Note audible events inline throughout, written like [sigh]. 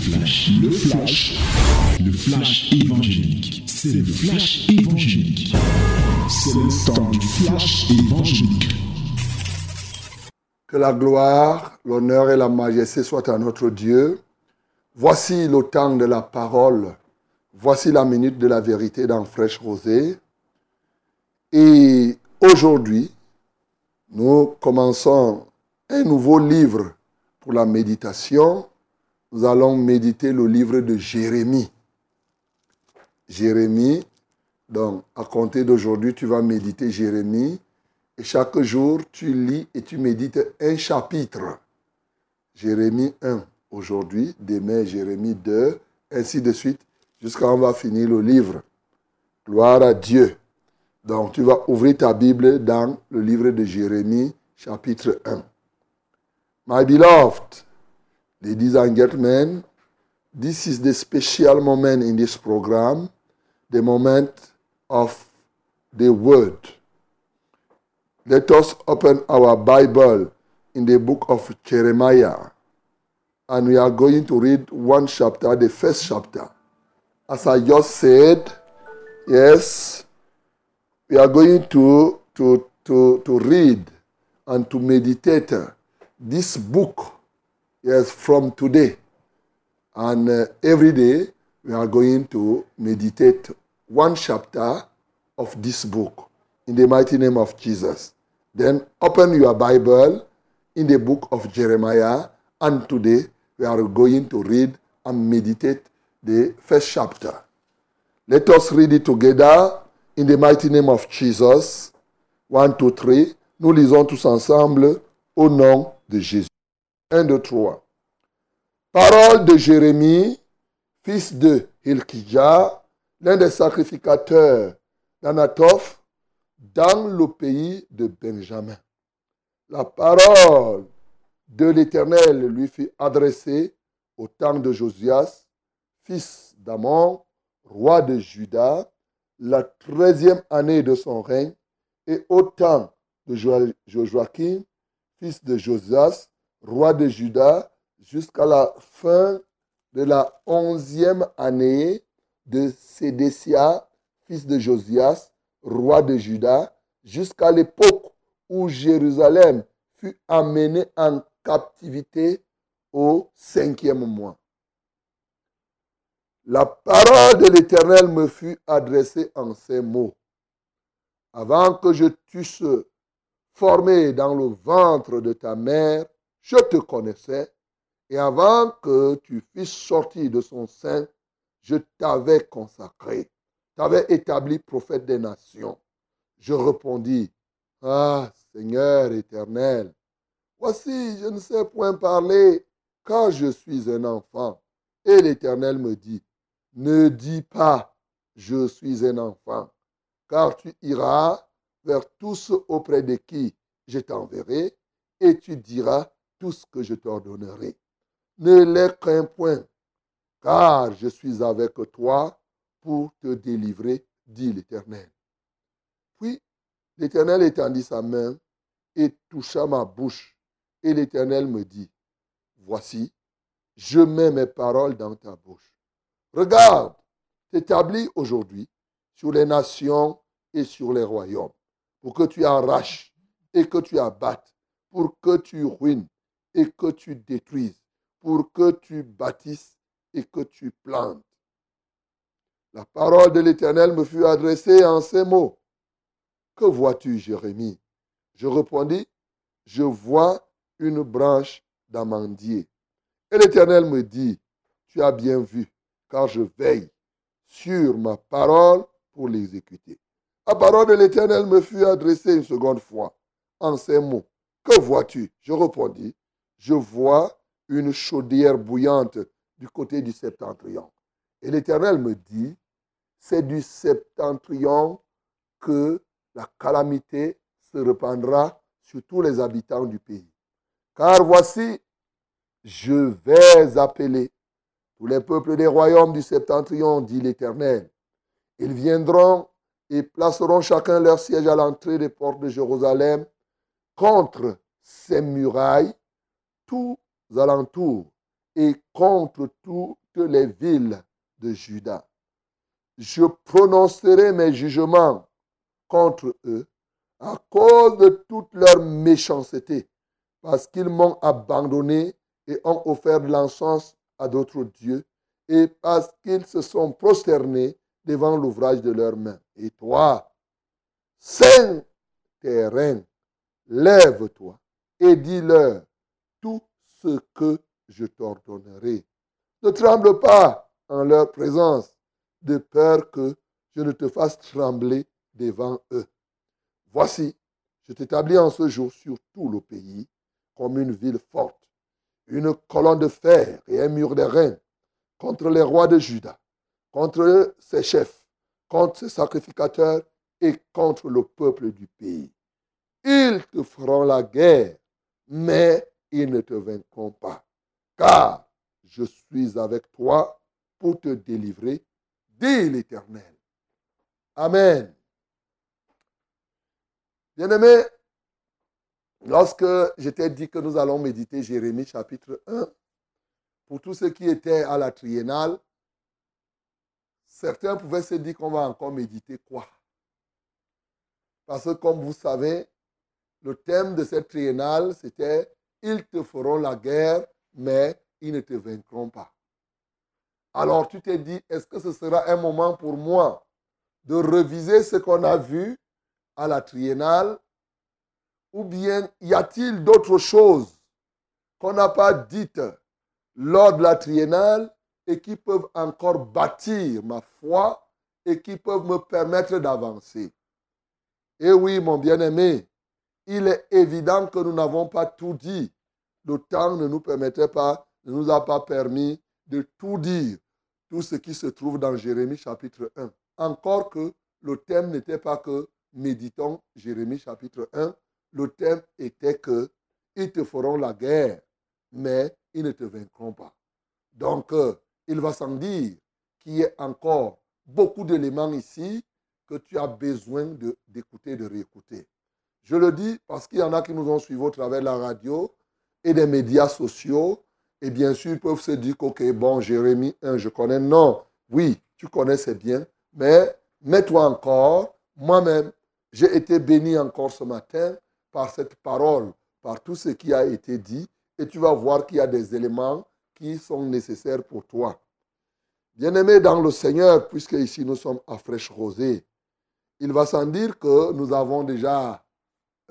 flash, le flash, le flash évangélique. C'est le flash évangélique. C'est le temps du flash évangélique. Que la gloire, l'honneur et la majesté soient à notre Dieu. Voici le temps de la parole. Voici la minute de la vérité dans Fraîche Rosée. Et aujourd'hui, nous commençons un nouveau livre pour la méditation. Nous allons méditer le livre de Jérémie. Jérémie, donc à compter d'aujourd'hui, tu vas méditer Jérémie. Et chaque jour, tu lis et tu médites un chapitre. Jérémie 1 aujourd'hui, demain Jérémie 2, ainsi de suite, jusqu'à on va finir le livre. Gloire à Dieu. Donc tu vas ouvrir ta Bible dans le livre de Jérémie, chapitre 1. My beloved, ladies and gentlemen, this is the special moment in this program, the moment of the Word. Let us open our Bible in the book of Jeremiah, and we are going to read one chapter, the first chapter. As I just said, yes, we are going to, to, to, to read and to meditate this book yes, from today. And uh, every day we are going to meditate one chapter of this book in the mighty name of Jesus. Then open your Bible in the book of Jeremiah, and today we are going to read and meditate the first chapter. Let us read it together in the mighty name of Jesus. One, two, three. Nous lisons tous ensemble au nom de Jésus. 1, 2, 3. Parole de Jérémie, fils de Hilkijah, l'un des sacrificateurs d'Anatoph, dans le pays de Benjamin. La parole de l'Éternel lui fut adressée au temps de Josias, fils d'Amon, roi de Juda, la treizième année de son règne, et au temps de Joachim, fils de Josias, roi de Juda, jusqu'à la fin de la onzième année de Sédécia, fils de Josias, roi de Juda, jusqu'à l'époque où Jérusalem fut amenée en captivité au cinquième mois. La parole de l'Éternel me fut adressée en ces mots. Avant que je t'eusse formé dans le ventre de ta mère, je te connaissais, et avant que tu fusses sorti de son sein, je t'avais consacré, t'avais établi prophète des nations. Je répondis, Ah Seigneur éternel, voici, je ne sais point parler, car je suis un enfant. Et l'Éternel me dit, ne dis pas, je suis un enfant, car tu iras vers tous auprès de qui je t'enverrai, et tu diras tout ce que je t'ordonnerai. Ne les crains point, car je suis avec toi pour te délivrer, dit l'Éternel. Puis l'Éternel étendit sa main et toucha ma bouche, et l'Éternel me dit, Voici, je mets mes paroles dans ta bouche. Regarde, t'établis aujourd'hui sur les nations et sur les royaumes, pour que tu arraches et que tu abattes, pour que tu ruines et que tu détruises, pour que tu bâtisses et que tu plantes. La parole de l'Éternel me fut adressée en ces mots. Que vois-tu, Jérémie? Je répondis, je vois une branche d'amandier. Et l'Éternel me dit, tu as bien vu, car je veille sur ma parole pour l'exécuter. La parole de l'Éternel me fut adressée une seconde fois en ces mots. Que vois-tu? Je répondis, je vois une chaudière bouillante du côté du septentrion. Et l'Éternel me dit, c'est du septentrion que la calamité se répandra sur tous les habitants du pays. Car voici, je vais appeler tous les peuples des royaumes du septentrion, dit l'Éternel. Ils viendront et placeront chacun leur siège à l'entrée des portes de Jérusalem contre ces murailles tous alentours, et contre toutes les villes de Juda. Je prononcerai mes jugements contre eux à cause de toute leur méchanceté, parce qu'ils m'ont abandonné et ont offert l'encens à d'autres dieux, et parce qu'ils se sont prosternés devant l'ouvrage de leurs mains. Et toi, Saint terrain, lève-toi et dis-leur tout ce que je t'ordonnerai. Ne tremble pas en leur présence, de peur que je ne te fasse trembler devant eux. Voici, je t'établis en ce jour sur tout le pays comme une ville forte, une colonne de fer et un mur de reins contre les rois de Juda, contre ses chefs, contre ses sacrificateurs et contre le peuple du pays. Ils te feront la guerre, mais ils ne te vaincront pas, car je suis avec toi pour te délivrer, dit l'Éternel. Amen. Bien-aimé, lorsque je t'ai dit que nous allons méditer Jérémie chapitre 1, pour tous ceux qui étaient à la triennale, certains pouvaient se dire qu'on va encore méditer quoi? Parce que comme vous savez, le thème de cette triennale, c'était Ils te feront la guerre, mais ils ne te vaincront pas. Alors tu t'es dit, est-ce que ce sera un moment pour moi de reviser ce qu'on a vu à la triennale? Ou bien y a-t-il d'autres choses qu'on n'a pas dites lors de la triennale et qui peuvent encore bâtir ma foi et qui peuvent me permettre d'avancer? Eh oui, mon bien-aimé, il est évident que nous n'avons pas tout dit. Le temps ne nous permettait pas, ne nous a pas permis de tout dire, tout ce qui se trouve dans Jérémie chapitre 1. Encore que le thème n'était pas que méditons Jérémie chapitre 1, le thème était que ils te feront la guerre, mais ils ne te vaincront pas. Donc, euh, il va sans dire qu'il y a encore beaucoup d'éléments ici que tu as besoin d'écouter, de, de réécouter. Je le dis parce qu'il y en a qui nous ont suivis au travers de la radio et des médias sociaux. Et bien sûr, ils peuvent se dire ok, bon, Jérémie 1, je connais. Non, oui, tu connais, c'est bien. Mais mets-toi encore. Moi-même, j'ai été béni encore ce matin par cette parole, par tout ce qui a été dit. Et tu vas voir qu'il y a des éléments qui sont nécessaires pour toi. Bien-aimé dans le Seigneur, puisque ici nous sommes à fraîche rosée, il va sans dire que nous avons déjà,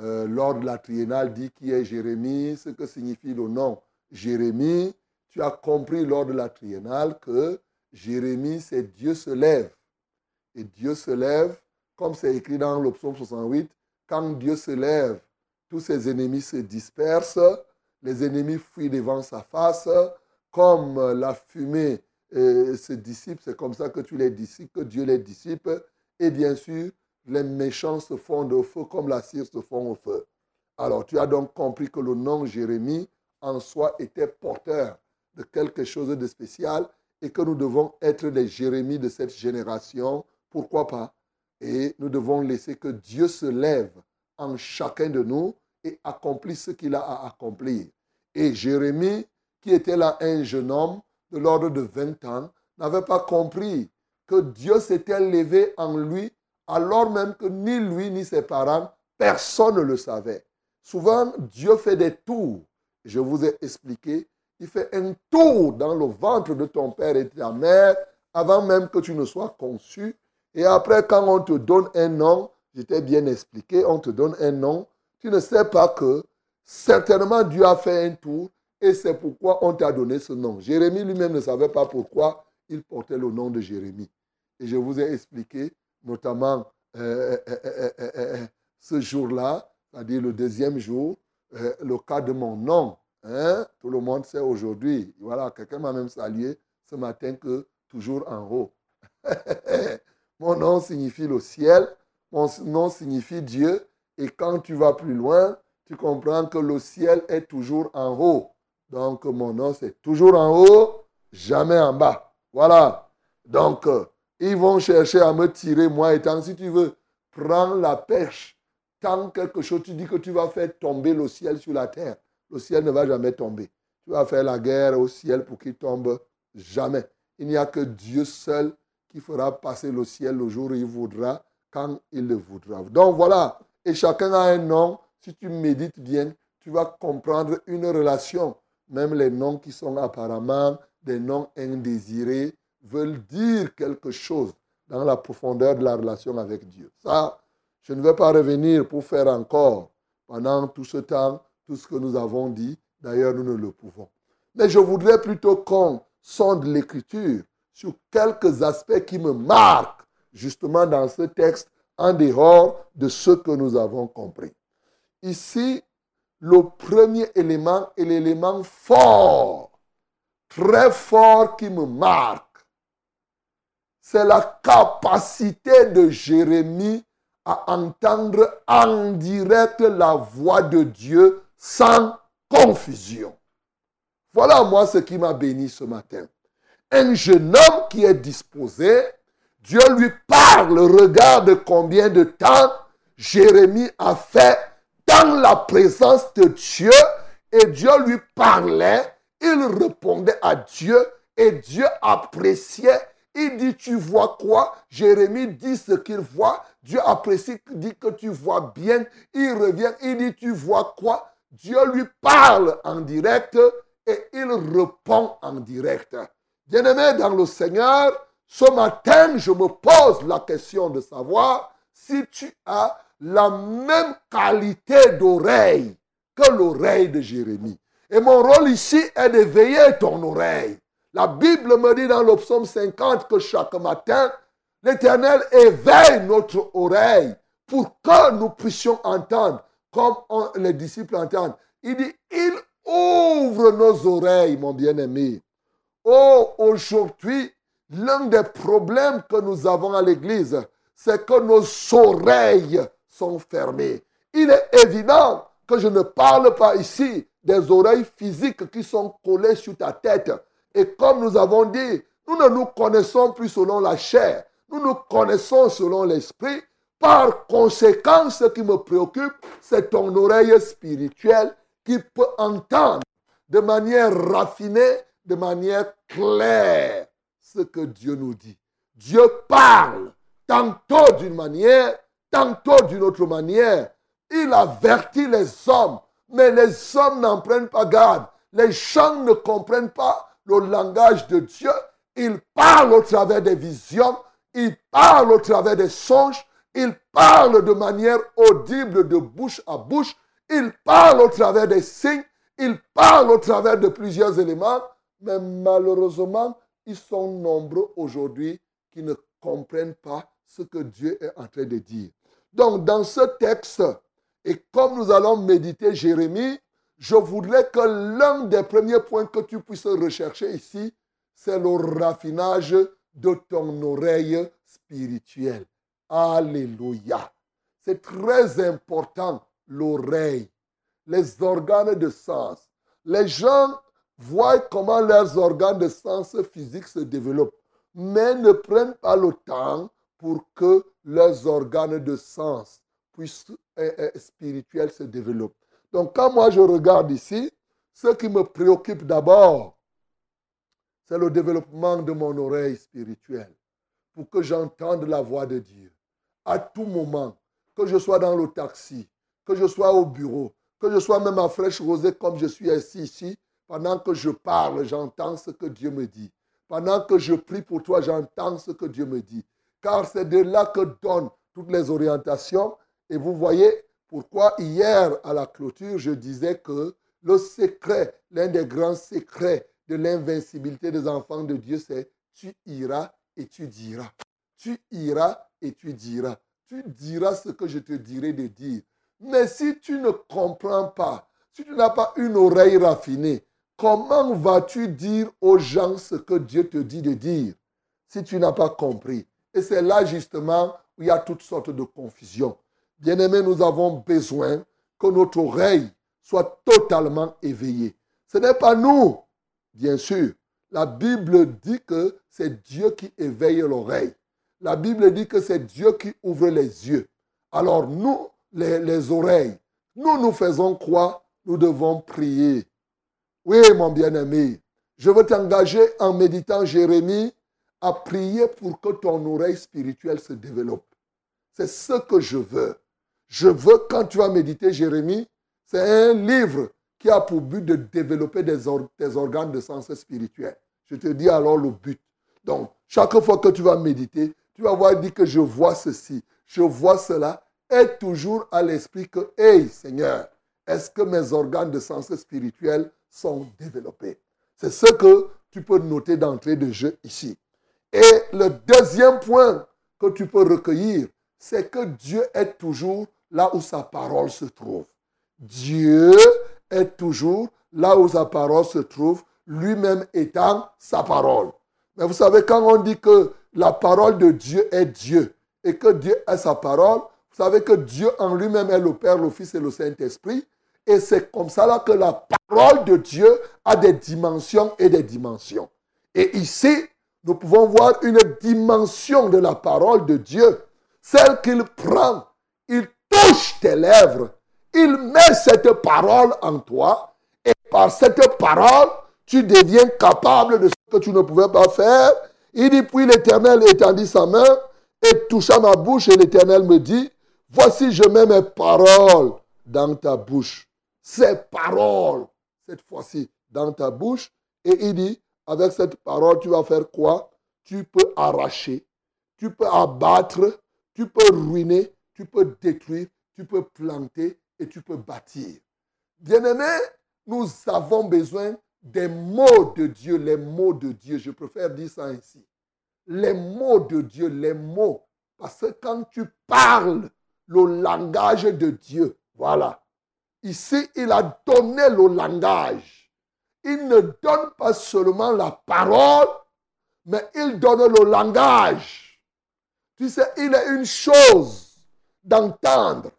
euh, lors de la triennale, dit qui est Jérémie, ce que signifie le nom Jérémie. Tu as compris lors de la triennale que Jérémie, c'est Dieu se lève. Et Dieu se lève, comme c'est écrit dans le psaume 68, quand Dieu se lève, tous ses ennemis se dispersent, les ennemis fuient devant sa face, comme la fumée euh, se dissipe, c'est comme ça que tu les dissipes, que Dieu les dissipe. Et bien sûr, les méchants se fondent au feu comme la cire se fond au feu. Alors tu as donc compris que le nom Jérémie en soi était porteur de quelque chose de spécial et que nous devons être les Jérémies de cette génération. Pourquoi pas? Et nous devons laisser que Dieu se lève en chacun de nous et accomplisse ce qu'il a à accomplir. Et Jérémie, qui était là un jeune homme de l'ordre de 20 ans, n'avait pas compris que Dieu s'était levé en lui alors même que ni lui ni ses parents, personne ne le savait. Souvent, Dieu fait des tours. Je vous ai expliqué, il fait un tour dans le ventre de ton père et de ta mère avant même que tu ne sois conçu. Et après, quand on te donne un nom, j'étais bien expliqué, on te donne un nom, tu ne sais pas que certainement Dieu a fait un tour et c'est pourquoi on t'a donné ce nom. Jérémie lui-même ne savait pas pourquoi il portait le nom de Jérémie. Et je vous ai expliqué notamment euh, euh, euh, ce jour-là, c'est-à-dire le deuxième jour, le cas de mon nom. Hein? Tout le monde sait aujourd'hui. Voilà, quelqu'un m'a même salué ce matin que toujours en haut. [laughs] mon nom signifie le ciel, mon nom signifie Dieu. Et quand tu vas plus loin, tu comprends que le ciel est toujours en haut. Donc mon nom, c'est toujours en haut, jamais en bas. Voilà. Donc, ils vont chercher à me tirer, moi étant, si tu veux, prends la pêche. Tant quelque chose, tu dis que tu vas faire tomber le ciel sur la terre. Le ciel ne va jamais tomber. tu vas faire la guerre au ciel pour qu'il tombe. Jamais. Il n'y a que Dieu seul qui fera passer le ciel le jour où il voudra, quand il le voudra. Donc voilà. Et chacun a un nom. Si tu médites bien, tu vas comprendre une relation. Même les noms qui sont apparemment des noms indésirés veulent dire quelque chose dans la profondeur de la relation avec Dieu. Ça, je ne vais pas revenir pour faire encore pendant tout ce temps tout ce que nous avons dit. D'ailleurs, nous ne le pouvons. Mais je voudrais plutôt qu'on sonde l'écriture sur quelques aspects qui me marquent justement dans ce texte en dehors de ce que nous avons compris. Ici, le premier élément est l'élément fort, très fort qui me marque. C'est la capacité de Jérémie à entendre en direct la voix de Dieu sans confusion. Voilà moi ce qui m'a béni ce matin. Un jeune homme qui est disposé, Dieu lui parle, regarde combien de temps Jérémie a fait dans la présence de Dieu et Dieu lui parlait, il répondait à Dieu et Dieu appréciait. Il dit, tu vois quoi? Jérémie dit ce qu'il voit. Dieu apprécie, dit que tu vois bien. Il revient, il dit, tu vois quoi? Dieu lui parle en direct et il répond en direct. Bien-aimé dans le Seigneur, ce matin, je me pose la question de savoir si tu as la même qualité d'oreille que l'oreille de Jérémie. Et mon rôle ici est d'éveiller ton oreille. La Bible me dit dans le psaume 50 que chaque matin, l'Éternel éveille notre oreille pour que nous puissions entendre comme les disciples entendent. Il dit, il ouvre nos oreilles, mon bien-aimé. Oh, aujourd'hui, l'un des problèmes que nous avons à l'Église, c'est que nos oreilles sont fermées. Il est évident que je ne parle pas ici des oreilles physiques qui sont collées sur ta tête. Et comme nous avons dit, nous ne nous connaissons plus selon la chair, nous nous connaissons selon l'esprit. Par conséquent, ce qui me préoccupe, c'est ton oreille spirituelle qui peut entendre de manière raffinée, de manière claire, ce que Dieu nous dit. Dieu parle tantôt d'une manière, tantôt d'une autre manière. Il avertit les hommes, mais les hommes n'en prennent pas garde. Les gens ne comprennent pas le langage de Dieu. Il parle au travers des visions, il parle au travers des songes, il parle de manière audible de bouche à bouche. Il parle au travers des signes. Il parle au travers de plusieurs éléments. Mais malheureusement, ils sont nombreux aujourd'hui qui ne comprennent pas ce que Dieu est en train de dire. Donc, dans ce texte, et comme nous allons méditer Jérémie, je voudrais que l'un des premiers points que tu puisses rechercher ici, c'est le raffinage de ton oreille spirituelle. Alléluia. C'est très important, l'oreille, les organes de sens. Les gens voient comment leurs organes de sens physiques se développent, mais ne prennent pas le temps pour que leurs organes de sens puissent, euh, euh, spirituels se développent. Donc quand moi je regarde ici, ce qui me préoccupe d'abord, c'est le développement de mon oreille spirituelle pour que j'entende la voix de Dieu à tout moment, que je sois dans le taxi, que je sois au bureau, que je sois même à fraîche rosée comme je suis assis ici, pendant que je parle, j'entends ce que Dieu me dit. Pendant que je prie pour toi, j'entends ce que Dieu me dit. Car c'est de là que donnent toutes les orientations. Et vous voyez pourquoi hier à la clôture, je disais que le secret, l'un des grands secrets de l'invincibilité des enfants de Dieu, c'est tu iras et tu diras. Tu iras et tu diras. Tu diras ce que je te dirai de dire. Mais si tu ne comprends pas, si tu n'as pas une oreille raffinée, comment vas-tu dire aux gens ce que Dieu te dit de dire si tu n'as pas compris? Et c'est là justement où il y a toutes sortes de confusions. Bien-aimés, nous avons besoin que notre oreille soit totalement éveillée. Ce n'est pas nous, bien sûr. La Bible dit que c'est Dieu qui éveille l'oreille. La Bible dit que c'est Dieu qui ouvre les yeux. Alors nous, les, oreilles, nous nous faisons quoi? Nous devons prier. Oui, mon bien-aimé, je veux t'engager en méditant Jérémie à prier pour que ton oreille spirituelle se développe. C'est ce que je veux. Je veux, quand tu vas méditer Jérémie, c'est un livre qui a pour but de développer tes organes de sens spirituel. Je te dis alors le but. Donc, chaque fois que tu vas méditer, tu vas voir dire que je vois ceci, je vois cela, et toujours à l'esprit que, hey Seigneur, est-ce que mes organes de sens spirituel sont développés? C'est ce que tu peux noter d'entrée de jeu ici. Et le deuxième point que tu peux recueillir, c'est que Dieu est toujours là où sa parole se trouve. Dieu est toujours là où sa parole se trouve, lui-même étant sa parole. Mais vous savez, quand on dit que la parole de Dieu est Dieu et que Dieu est sa parole, vous savez que Dieu en lui-même est le Père, le Fils et le Saint-Esprit. Et c'est comme ça là que la parole de Dieu a des dimensions et des dimensions. Et ici, nous pouvons voir une dimension de la parole de Dieu, celle qu'il prend, il touche tes lèvres, il met cette parole en toi, et par cette parole, tu deviens capable de ce que tu ne pouvais pas faire. Il dit, puis l'Éternel étendit sa main et toucha ma bouche, et l'Éternel me dit, voici je mets mes paroles dans ta bouche. Ces paroles, cette fois-ci, dans ta bouche. Et il dit, avec cette parole, tu vas faire quoi? Tu peux arracher, tu peux abattre, tu peux ruiner, tu peux détruire, tu peux planter et tu peux bâtir. Bien-aimés, nous avons besoin des mots de Dieu, les mots de Dieu. Je préfère dire ça ainsi. Les mots de Dieu, les mots. Parce que quand tu parles le langage de Dieu, voilà. Ici, il a donné le langage. Il ne donne pas seulement la parole, mais il donne le langage. Tu sais, il est une chose d'entendre.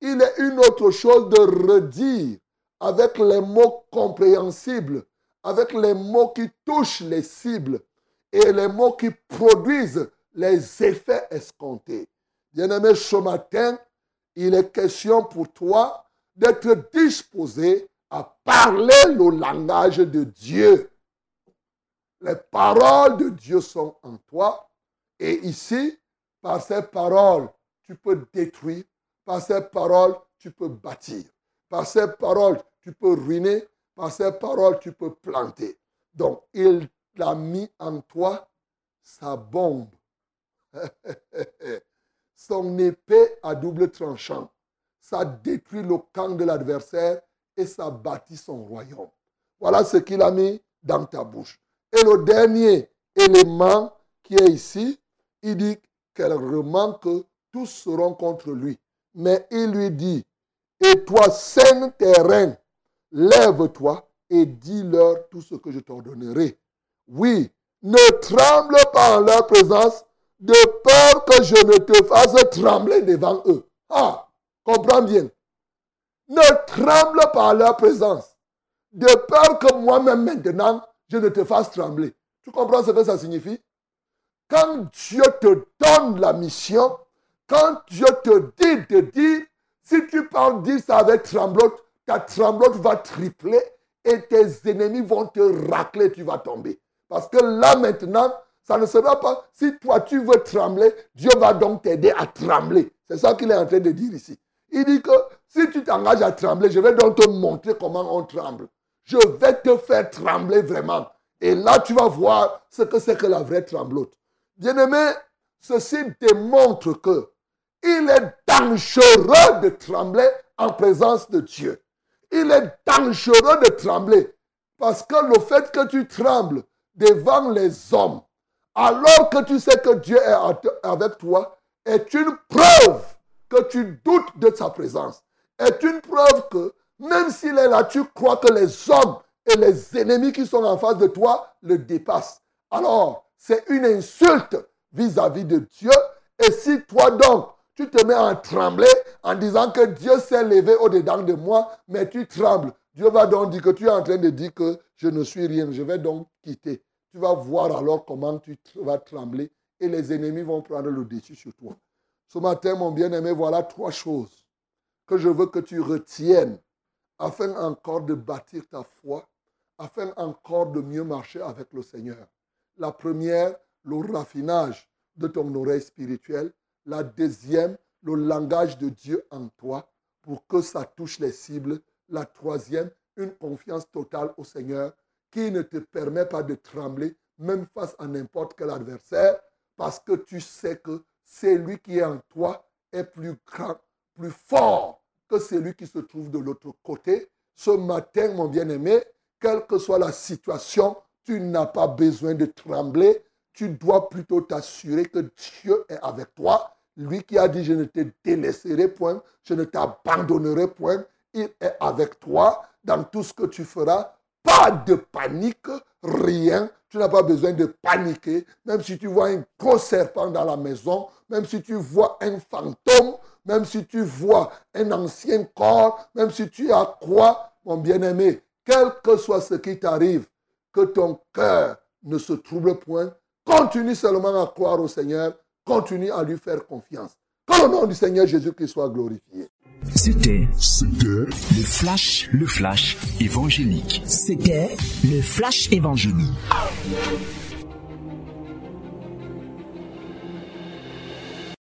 Il est une autre chose de redire avec les mots compréhensibles, avec les mots qui touchent les cibles et les mots qui produisent les effets escomptés. Bien-aimé, ce matin, il est question pour toi d'être disposé à parler le langage de Dieu. Les paroles de Dieu sont en toi et ici, par ces paroles, tu peux détruire, par ces paroles, tu peux bâtir, par ces paroles, tu peux ruiner, par ces paroles, tu peux planter. Donc, il a mis en toi sa bombe, [laughs] son épée à double tranchant. Ça détruit le camp de l'adversaire et ça bâtit son royaume. Voilà ce qu'il a mis dans ta bouche. Et le dernier élément qui est ici, il dit qu'elle remarque que tous seront contre lui. Mais il lui dit, et toi, saint terrain, lève-toi et dis-leur tout ce que je t'ordonnerai. Oui, ne tremble pas en leur présence, de peur que je ne te fasse trembler devant eux. Ah, comprends bien. Ne tremble pas en leur présence, de peur que moi-même maintenant, je ne te fasse trembler. Tu comprends ce que ça signifie? Quand Dieu te donne la mission, quand Dieu te dit de dire, si tu parles dire ça avec tremblote, ta tremblote va tripler et tes ennemis vont te racler, tu vas tomber. Parce que là maintenant, ça ne sera pas, si toi tu veux trembler, Dieu va donc t'aider à trembler. C'est ça qu'il est en train de dire ici. Il dit que si tu t'engages à trembler, je vais donc te montrer comment on tremble. Je vais te faire trembler vraiment. Et là, tu vas voir ce que c'est que la vraie tremblote. Bien-aimé, ceci démontre que il est dangereux de trembler en présence de Dieu. Il est dangereux de trembler parce que le fait que tu trembles devant les hommes, alors que tu sais que Dieu est avec toi, est une preuve que tu doutes de sa présence. Est une preuve que même s'il est là, tu crois que les hommes et les ennemis qui sont en face de toi le dépassent. Alors, c'est une insulte vis-à-vis -vis de Dieu. Et si toi donc, tu te mets à trembler en disant que Dieu s'est levé au-dedans de moi, mais tu trembles. Dieu va donc dire que tu es en train de dire que je ne suis rien, je vais donc quitter. Tu vas voir alors comment tu vas trembler et les ennemis vont prendre le dessus sur toi. Ce matin, mon bien-aimé, voilà trois choses que je veux que tu retiennes afin encore de bâtir ta foi, afin encore de mieux marcher avec le Seigneur. La première, le raffinage de ton oreille spirituelle. La deuxième, le langage de Dieu en toi pour que ça touche les cibles. La troisième, une confiance totale au Seigneur qui ne te permet pas de trembler même face à n'importe quel adversaire parce que tu sais que c'est lui qui est en toi est plus grand, plus fort que celui qui se trouve de l'autre côté. Ce matin, mon bien-aimé, quelle que soit la situation, tu n'as pas besoin de trembler. Tu dois plutôt t'assurer que Dieu est avec toi. Lui qui a dit, je ne te délaisserai point, je ne t'abandonnerai point. Il est avec toi dans tout ce que tu feras. Pas de panique, rien. Tu n'as pas besoin de paniquer. Même si tu vois un gros serpent dans la maison, même si tu vois un fantôme, même si tu vois un ancien corps, même si tu as quoi, mon bien-aimé, quel que soit ce qui t'arrive, que ton cœur ne se trouble point. Continue seulement à croire au Seigneur. Continue à lui faire confiance. Que le nom du Seigneur Jésus-Christ soit glorifié. C'était C'était le flash, le flash évangélique. C'était le flash évangélique.